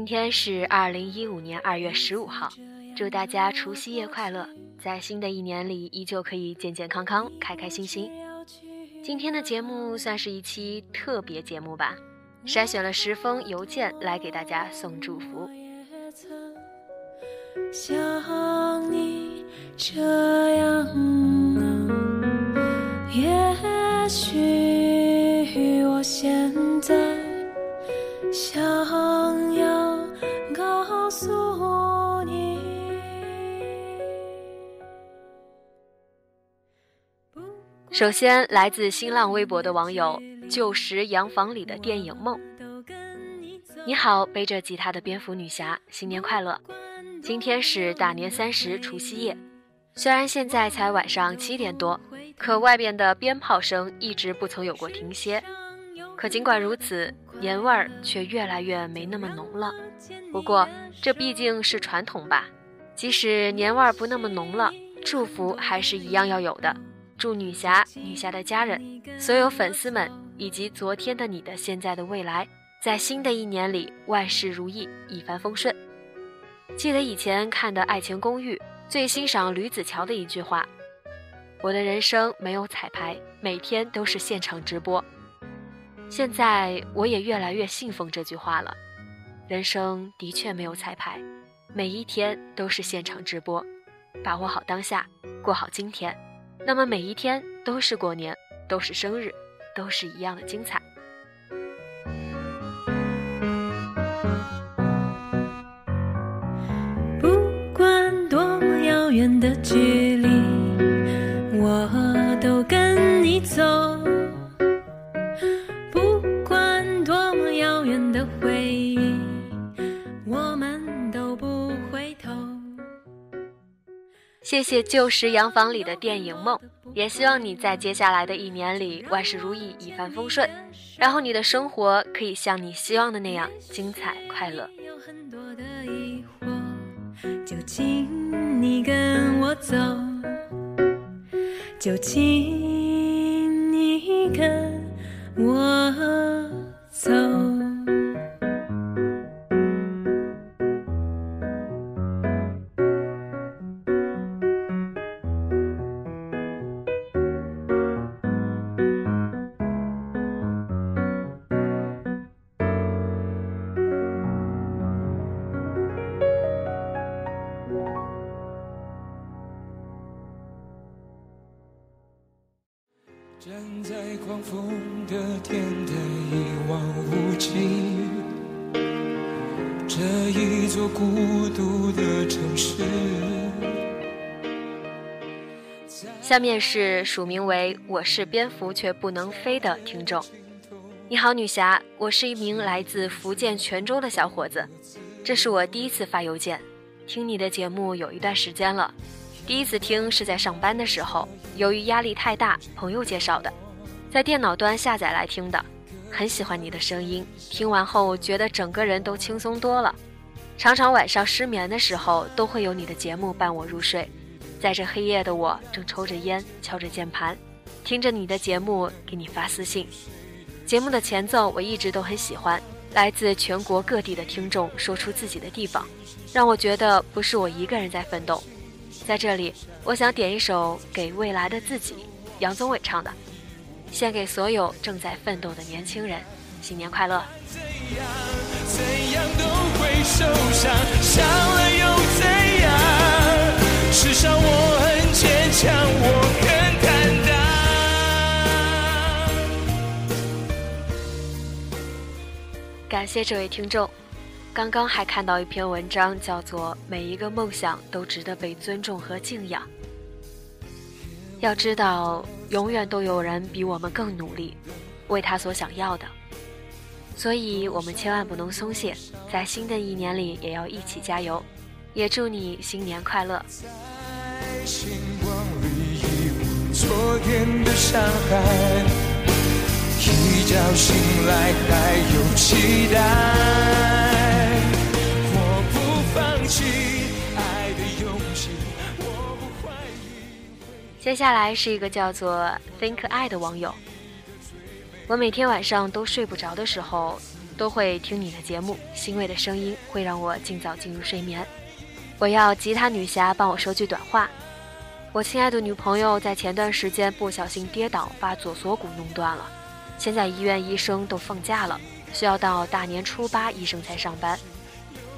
今天是二零一五年二月十五号，祝大家除夕夜快乐，在新的一年里依旧可以健健康康、开开心心。今天的节目算是一期特别节目吧，筛选了十封邮件来给大家送祝福。像你这样首先，来自新浪微博的网友“旧时洋房里的电影梦”，你好，背着吉他的蝙蝠女侠，新年快乐！今天是大年三十除夕夜，虽然现在才晚上七点多，可外边的鞭炮声一直不曾有过停歇。可尽管如此，年味儿却越来越没那么浓了。不过这毕竟是传统吧，即使年味儿不那么浓了，祝福还是一样要有的。祝女侠、女侠的家人、所有粉丝们以及昨天的你的、现在的未来，在新的一年里万事如意，一帆风顺。记得以前看的《爱情公寓》，最欣赏吕子乔的一句话：“我的人生没有彩排，每天都是现场直播。”现在我也越来越信奉这句话了。人生的确没有彩排，每一天都是现场直播。把握好当下，过好今天，那么每一天都是过年，都是生日，都是一样的精彩。不管多么遥远的距离，谢谢旧时洋房里的电影梦，也希望你在接下来的一年里万事如意，一帆风顺，然后你的生活可以像你希望的那样精彩快乐。就请你跟我走，就请你跟我走。下面是署名为“我是蝙蝠却不能飞”的听众。你好，女侠，我是一名来自福建泉州的小伙子，这是我第一次发邮件，听你的节目有一段时间了。第一次听是在上班的时候，由于压力太大，朋友介绍的，在电脑端下载来听的，很喜欢你的声音，听完后觉得整个人都轻松多了。常常晚上失眠的时候，都会有你的节目伴我入睡。在这黑夜的我，正抽着烟，敲着键盘，听着你的节目，给你发私信。节目的前奏我一直都很喜欢，来自全国各地的听众说出自己的地方，让我觉得不是我一个人在奋斗。在这里，我想点一首《给未来的自己》，杨宗纬唱的，献给所有正在奋斗的年轻人，新年快乐！怎样怎样都会受伤，伤了至少我很坚强，我很坦荡。感谢这位听众。刚刚还看到一篇文章，叫做《每一个梦想都值得被尊重和敬仰》。要知道，永远都有人比我们更努力，为他所想要的。所以，我们千万不能松懈，在新的一年里也要一起加油。也祝你新年快乐！昨天的伤害，一觉醒来还有期待。我不放弃爱的勇气，我不怀疑。接下来是一个叫做 Think 爱的网友。我每天晚上都睡不着的时候，都会听你的节目，欣慰的声音会让我尽早进入睡眠。我要吉他女侠帮我说句短话。我亲爱的女朋友在前段时间不小心跌倒，把左锁骨弄断了，现在医院医生都放假了，需要到大年初八医生才上班。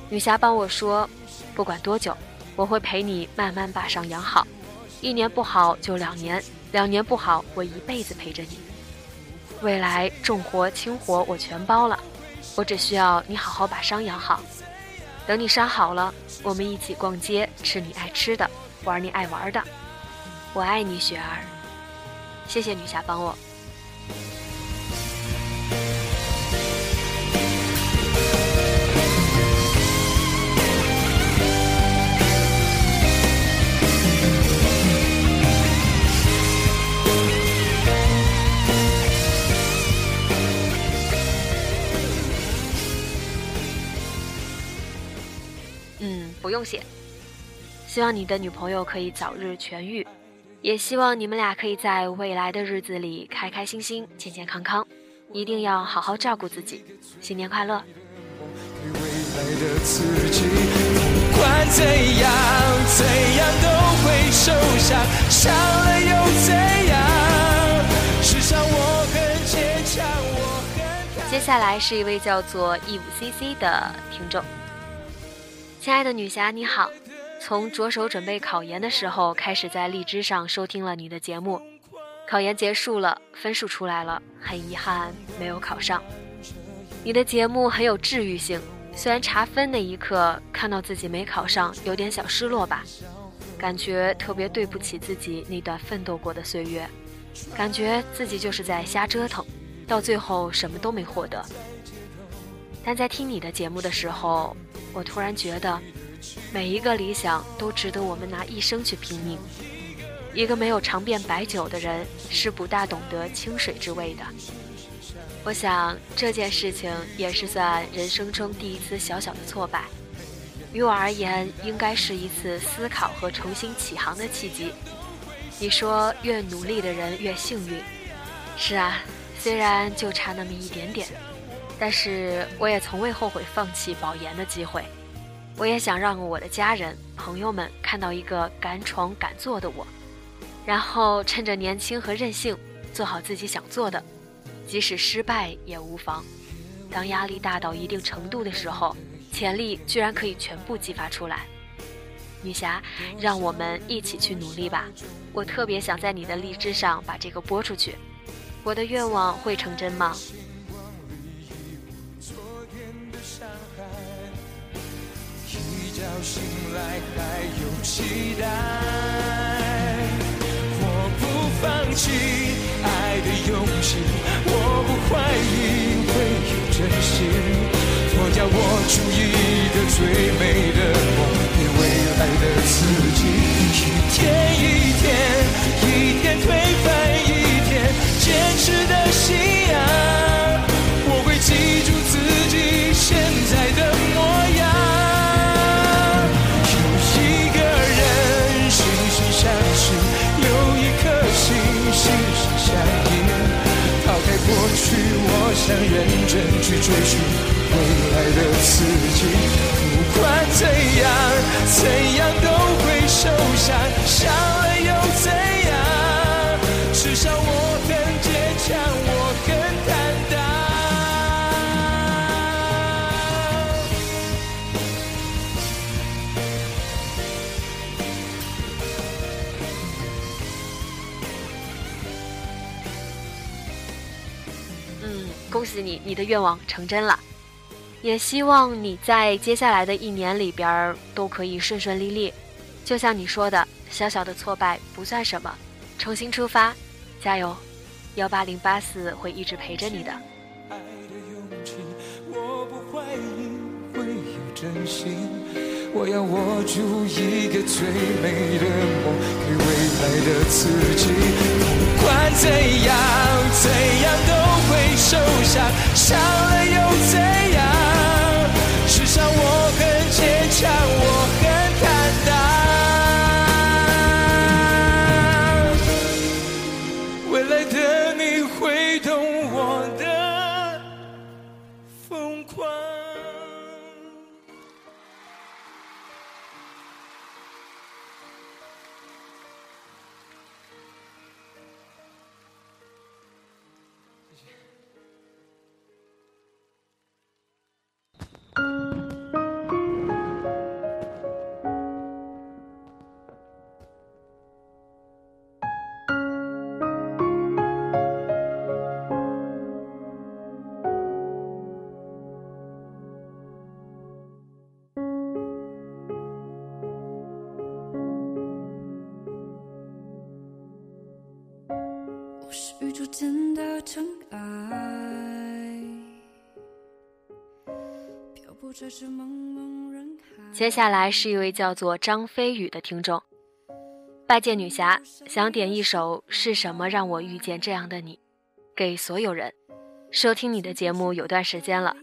女侠帮我说，不管多久，我会陪你慢慢把伤养好。一年不好就两年，两年不好我一辈子陪着你。未来重活轻活我全包了，我只需要你好好把伤养好。等你伤好了，我们一起逛街，吃你爱吃的，玩你爱玩的。我爱你，雪儿。谢谢女侠帮我。希望你的女朋友可以早日痊愈，也希望你们俩可以在未来的日子里开开心心、健健康康。一定要好好照顾自己。新年快乐！接下来是一位叫做 eve cc 的听众。亲爱的女侠，你好！从着手准备考研的时候开始，在荔枝上收听了你的节目。考研结束了，分数出来了，很遗憾没有考上。你的节目很有治愈性，虽然查分那一刻看到自己没考上，有点小失落吧，感觉特别对不起自己那段奋斗过的岁月，感觉自己就是在瞎折腾，到最后什么都没获得。但在听你的节目的时候，我突然觉得，每一个理想都值得我们拿一生去拼命。一个没有尝遍白酒的人，是不大懂得清水之味的。我想这件事情也是算人生中第一次小小的挫败，于我而言，应该是一次思考和重新起航的契机。你说越努力的人越幸运，是啊，虽然就差那么一点点，但是我也从未后悔放弃保研的机会。我也想让我的家人朋友们看到一个敢闯敢做的我。然后趁着年轻和任性，做好自己想做的，即使失败也无妨。当压力大到一定程度的时候，潜力居然可以全部激发出来。女侠，让我们一起去努力吧！我特别想在你的荔枝上把这个播出去。我的愿望会成真吗？醒来还有期待。我不放弃爱的勇气，我不怀疑会有真心。我要握住一个最美的梦，给未来的自己。一天一天，一天推翻一天，坚持认真去追寻未来的自己。你，的愿望成真了。也希望你在接下来的一年里边都可以顺顺利利。就像你说的，小小的挫败不算什么，重新出发，加油！幺八零八四会一直陪着你的。爱的勇气，我不怀疑会有真心。我要握住一个最美的梦，给未来的自己。不管怎样，怎样都会受伤，伤了又怎样？接下来是一位叫做张飞宇的听众，拜见女侠，想点一首《是什么让我遇见这样的你》，给所有人。收听你的节目有段时间了，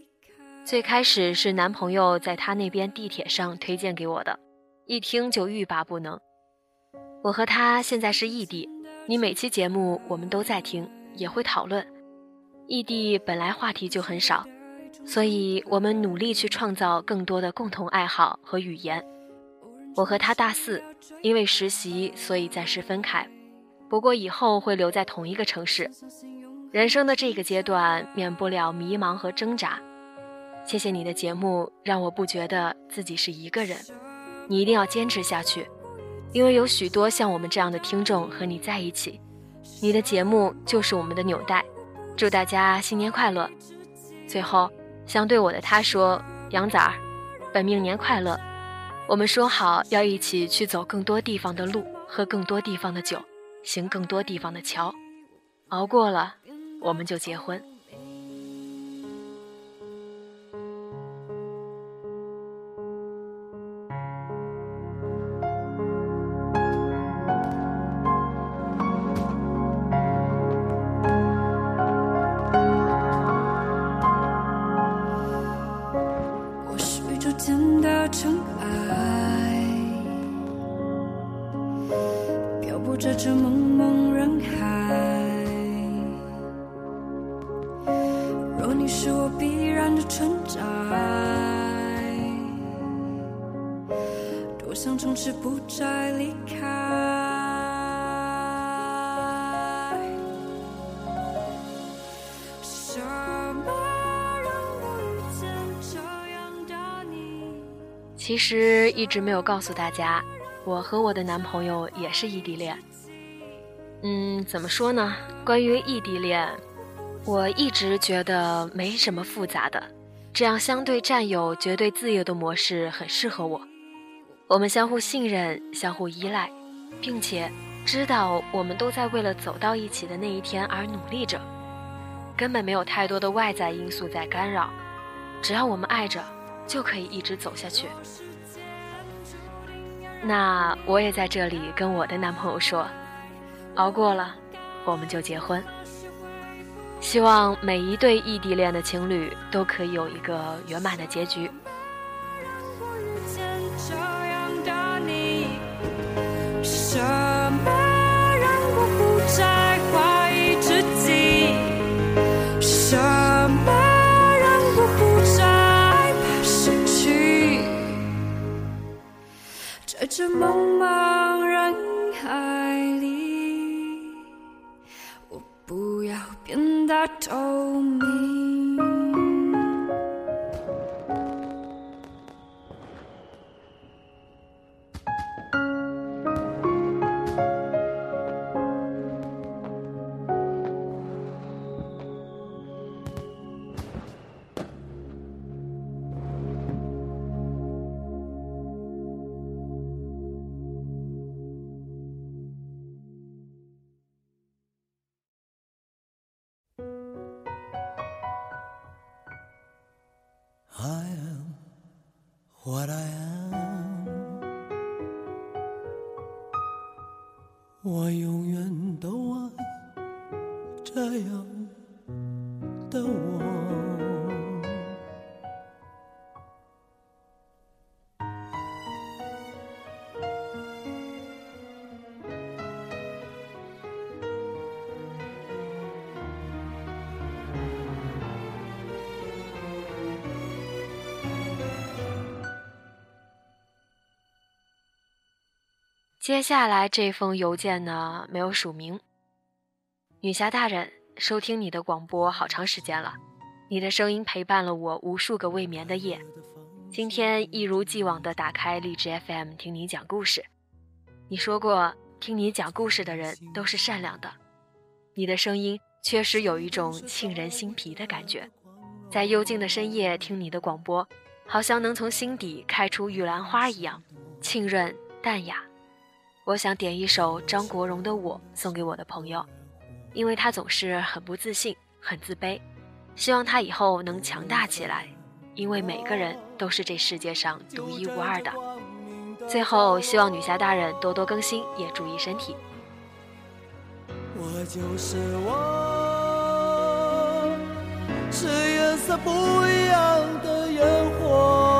最开始是男朋友在他那边地铁上推荐给我的，一听就欲罢不能。我和他现在是异地，你每期节目我们都在听，也会讨论。异地本来话题就很少，所以我们努力去创造更多的共同爱好和语言。我和他大四，因为实习，所以暂时分开。不过以后会留在同一个城市。人生的这个阶段，免不了迷茫和挣扎。谢谢你的节目，让我不觉得自己是一个人。你一定要坚持下去，因为有许多像我们这样的听众和你在一起。你的节目就是我们的纽带。祝大家新年快乐！最后，想对我的他说：“杨仔儿，本命年快乐！我们说好要一起去走更多地方的路，喝更多地方的酒，行更多地方的桥。熬过了，我们就结婚。”实一直没有告诉大家，我和我的男朋友也是异地恋。嗯，怎么说呢？关于异地恋，我一直觉得没什么复杂的，这样相对占有、绝对自由的模式很适合我。我们相互信任、相互依赖，并且知道我们都在为了走到一起的那一天而努力着，根本没有太多的外在因素在干扰。只要我们爱着，就可以一直走下去。那我也在这里跟我的男朋友说，熬过了，我们就结婚。希望每一对异地恋的情侣都可以有一个圆满的结局。什么让我不再怀疑自己什？在这茫茫人海里我不要变得透明。接下来这封邮件呢，没有署名。女侠大人，收听你的广播好长时间了，你的声音陪伴了我无数个未眠的夜。今天一如既往的打开荔枝 FM 听你讲故事。你说过，听你讲故事的人都是善良的。你的声音确实有一种沁人心脾的感觉，在幽静的深夜听你的广播，好像能从心底开出玉兰花一样，沁润淡雅。我想点一首张国荣的《我》送给我的朋友，因为他总是很不自信、很自卑，希望他以后能强大起来，因为每个人都是这世界上独一无二的。最后，希望女侠大人多多更新，也注意身体。我就是我，是颜色不一样的烟火，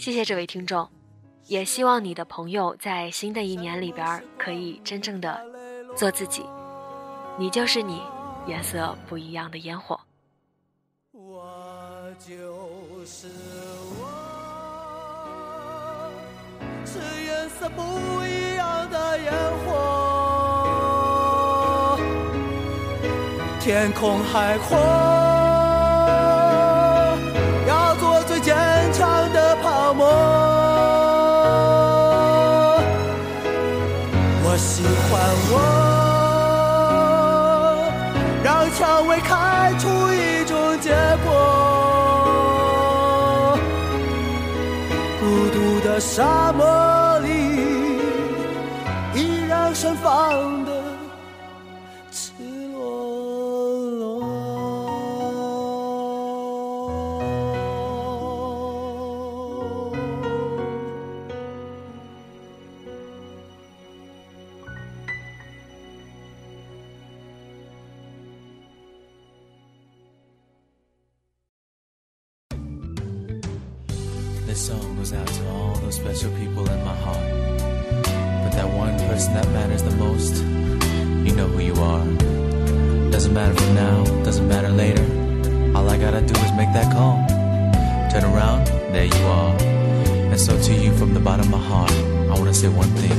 谢谢这位听众，也希望你的朋友在新的一年里边可以真正的做自己，你就是你，颜色不一样的烟火。我就是我，是颜色不一样的烟火。天空海阔，沙漠里，依然盛放的赤裸裸。goes out to all those special people in my heart. But that one person that matters the most, you know who you are. Doesn't matter from now, doesn't matter later. All I gotta do is make that call. Turn around, there you are. And so to you from the bottom of my heart, I wanna say one thing.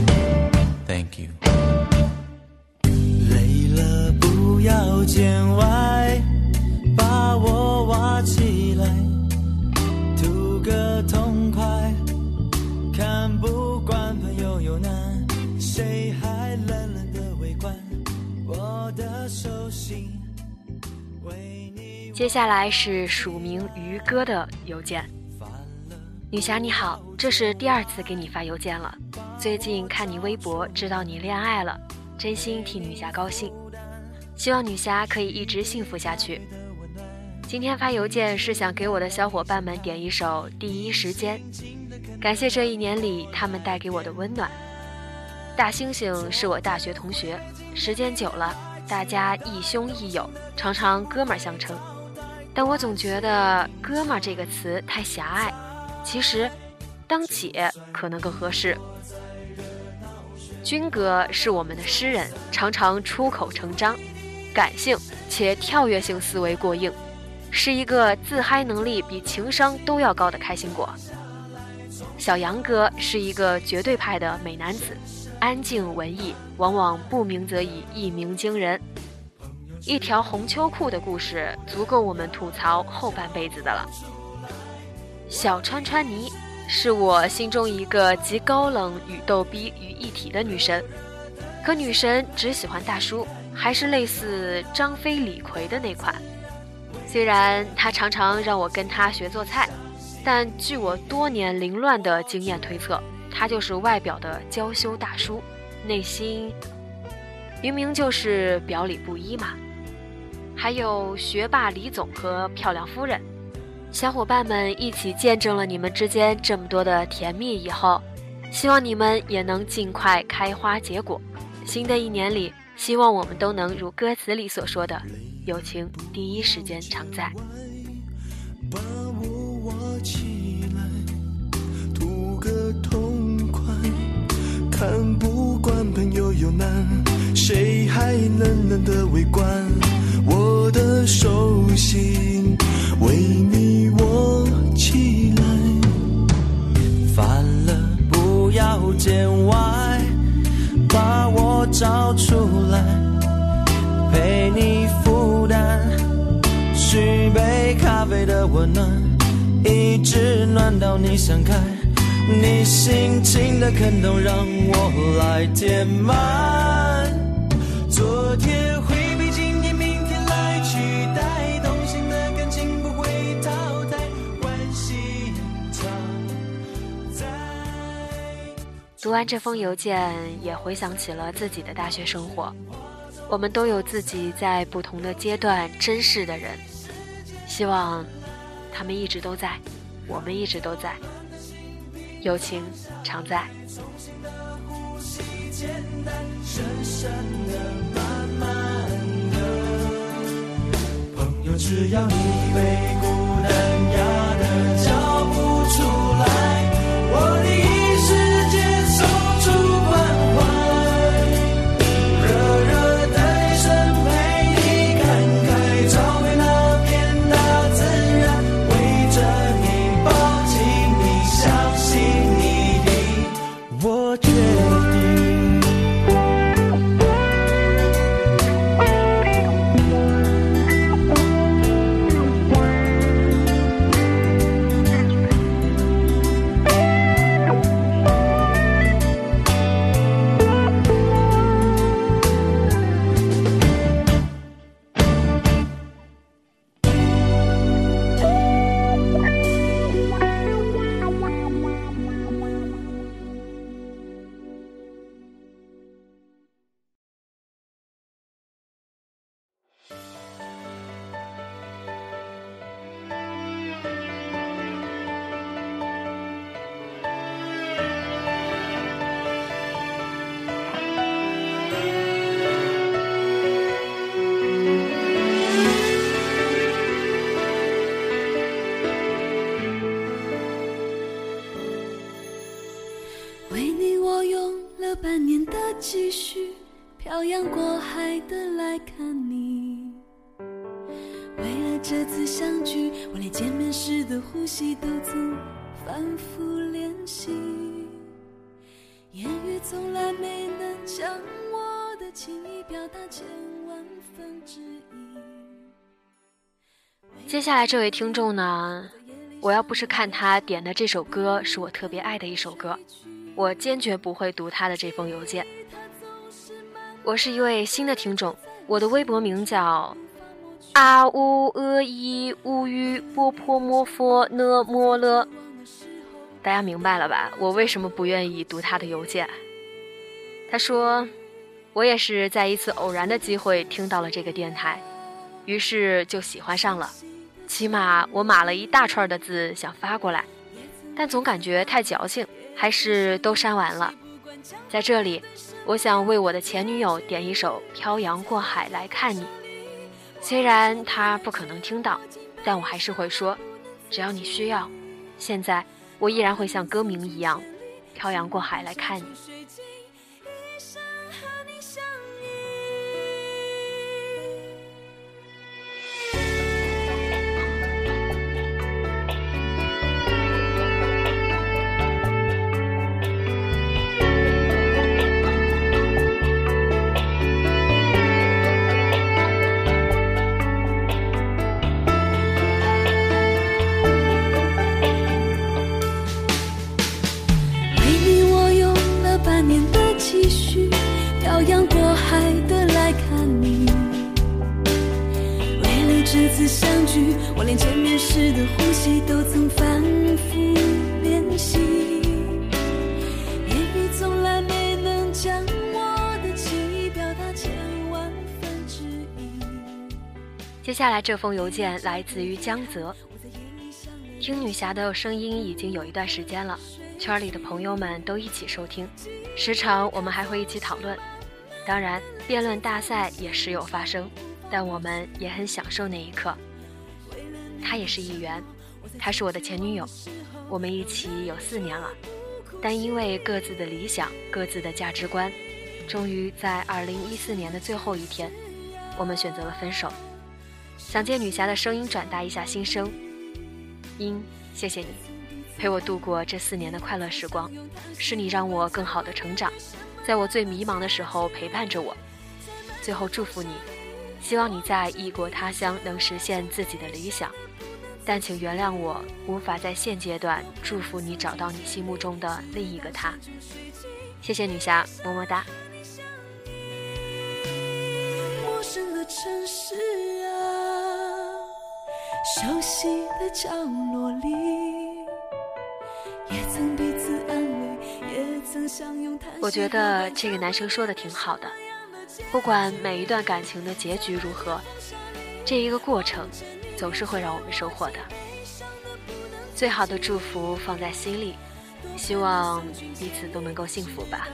Thank you. 累了不要见外， 下来是署名于哥的邮件。女侠你好，这是第二次给你发邮件了。最近看你微博，知道你恋爱了，真心替女侠高兴。希望女侠可以一直幸福下去。今天发邮件是想给我的小伙伴们点一首《第一时间》，感谢这一年里他们带给我的温暖。大猩猩是我大学同学，时间久了，大家亦兄亦友，常常哥们儿相称。但我总觉得“哥们儿”这个词太狭隘，其实当姐可能更合适。军哥是我们的诗人，常常出口成章，感性且跳跃性思维过硬。是一个自嗨能力比情商都要高的开心果。小杨哥是一个绝对派的美男子，安静文艺，往往不鸣则已，一鸣惊人。一条红秋裤的故事足够我们吐槽后半辈子的了。小川川妮是我心中一个集高冷与逗逼于一体的女神，可女神只喜欢大叔，还是类似张飞李逵的那款。虽然他常常让我跟他学做菜，但据我多年凌乱的经验推测，他就是外表的娇羞大叔，内心明明就是表里不一嘛。还有学霸李总和漂亮夫人，小伙伴们一起见证了你们之间这么多的甜蜜以后，希望你们也能尽快开花结果。新的一年里，希望我们都能如歌词里所说的。友情第一时间常在。把我挖起来，图个痛快。看不惯朋友有难，谁还冷冷的围观？我的手心为你握起来。烦了不要见外，把我找出来，陪你负担。续杯咖啡的温暖，一直暖到你想开。你心情的坑洞让我来填满。昨天读完这封邮件，也回想起了自己的大学生活。我们都有自己在不同的阶段珍视的人。希望他们一直都在，我们一直都在，友情常在。只要你被孤单压得叫不出来，我的呼吸都曾反复练习。言语从来没能将我的情意表达千万分之一。接下来这位听众呢，我要不是看他点的这首歌是我特别爱的一首歌，我坚决不会读他的这封邮件。我是一位新的听众，我的微博名叫啊呜呃伊乌吁波泼摩佛呢摩了。大家明白了吧？我为什么不愿意读他的邮件？他说，我也是在一次偶然的机会听到了这个电台，于是就喜欢上了。起码我码了一大串的字想发过来，但总感觉太矫情，还是都删完了。在这里，我想为我的前女友点一首《漂洋过海来看你》，虽然他不可能听到，但我还是会说，只要你需要，现在。我依然会像歌名一样，漂洋过海来看你。相聚我连见面时的呼吸都曾反复练习言语从来没能将我的情意表达千万分之一接下来这封邮件来自于江泽。听女侠的声音已经有一段时间了，圈里的朋友们都一起收听，时常我们还会一起讨论。当然，辩论大赛也时有发生，但我们也很享受那一刻。她也是一员，她是我的前女友，我们一起有四年了，但因为各自的理想、各自的价值观，终于在二零一四年的最后一天，我们选择了分手。想借女侠的声音转达一下心声，英，谢谢你，陪我度过这四年的快乐时光，是你让我更好的成长，在我最迷茫的时候陪伴着我。最后祝福你，希望你在异国他乡能实现自己的理想，但请原谅我无法在现阶段祝福你找到你心目中的另一个他。谢谢女侠，么么哒。陌生的城市啊。熟悉的角落里，也曾彼此安慰，也曾相拥叹息。我觉得这个男生说的挺好的，不管每一段感情的结局如何，这一个过程总是会让我们收获的。最好的祝福放在心里，希望彼此都能够幸福吧。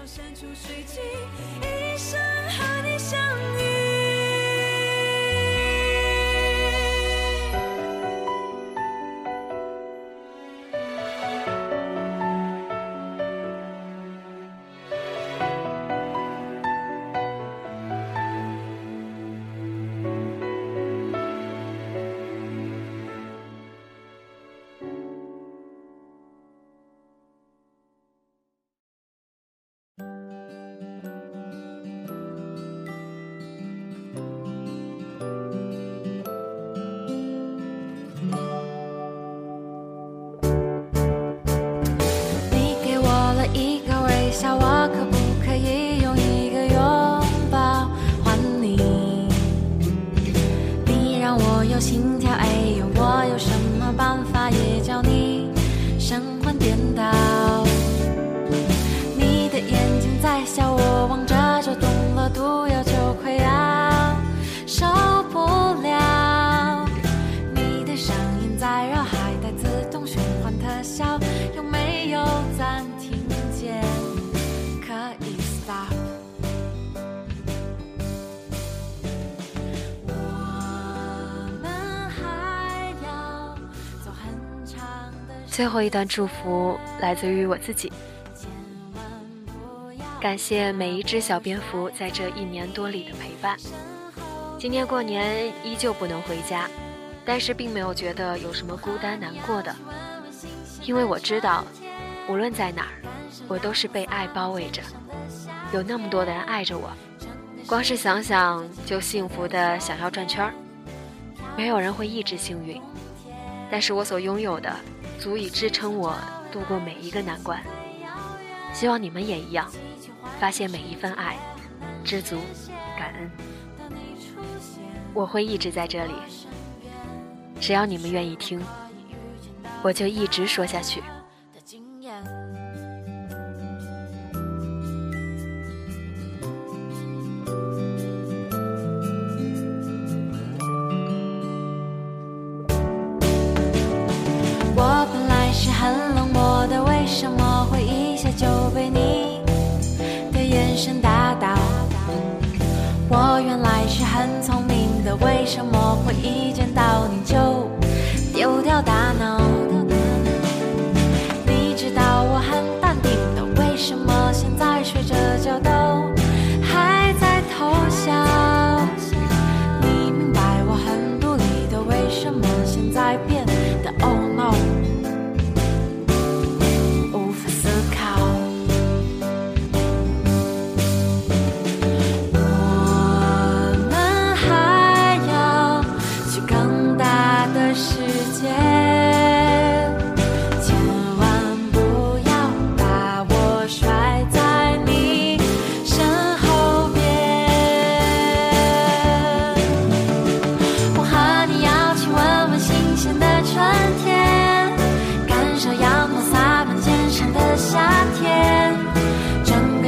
最后一段祝福来自于我自己，感谢每一只小蝙蝠在这一年多里的陪伴。今年过年依旧不能回家，但是并没有觉得有什么孤单难过的，因为我知道，无论在哪儿，我都是被爱包围着，有那么多的人爱着我，光是想想就幸福的想要转圈儿。没有人会一直幸运，但是我所拥有的。足以支撑我度过每一个难关。希望你们也一样，发现每一份爱，知足感恩。我会一直在这里，只要你们愿意听，我就一直说下去。